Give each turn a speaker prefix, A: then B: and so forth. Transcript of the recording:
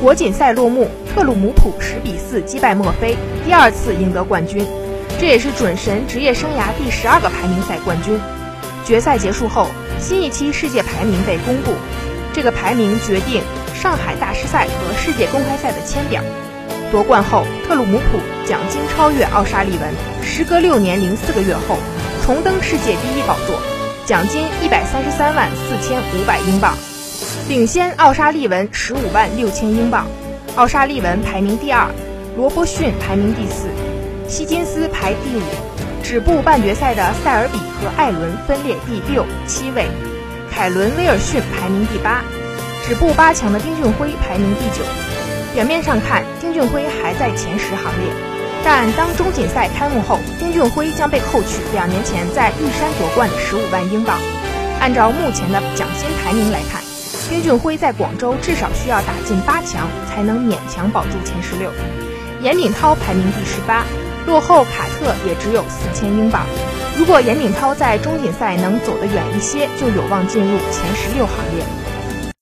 A: 国锦赛落幕，特鲁姆普十比四击败墨菲，第二次赢得冠军，这也是准神职业生涯第十二个排名赛冠军。决赛结束后，新一期世界排名被公布，这个排名决定上海大师赛和世界公开赛的签表。夺冠后，特鲁姆普奖金超越奥沙利文，时隔六年零四个月后重登世界第一宝座，奖金一百三十三万四千五百英镑。领先奥沙利文十五万六千英镑，奥沙利文排名第二，罗伯逊排名第四，希金斯排第五。止步半决赛的塞尔比和艾伦分列第六、七位，凯伦威尔逊排名第八。止步八强的丁俊晖排名第九。表面上看，丁俊晖还在前十行列，但当中锦赛开幕后，丁俊晖将被扣取两年前在玉山夺冠的十五万英镑。按照目前的奖金排名来看。丁俊晖在广州至少需要打进八强，才能勉强保住前十六。严炳涛排名第十八，落后卡特也只有四千英镑。如果严炳涛在中锦赛能走得远一些，就有望进入前十六行列。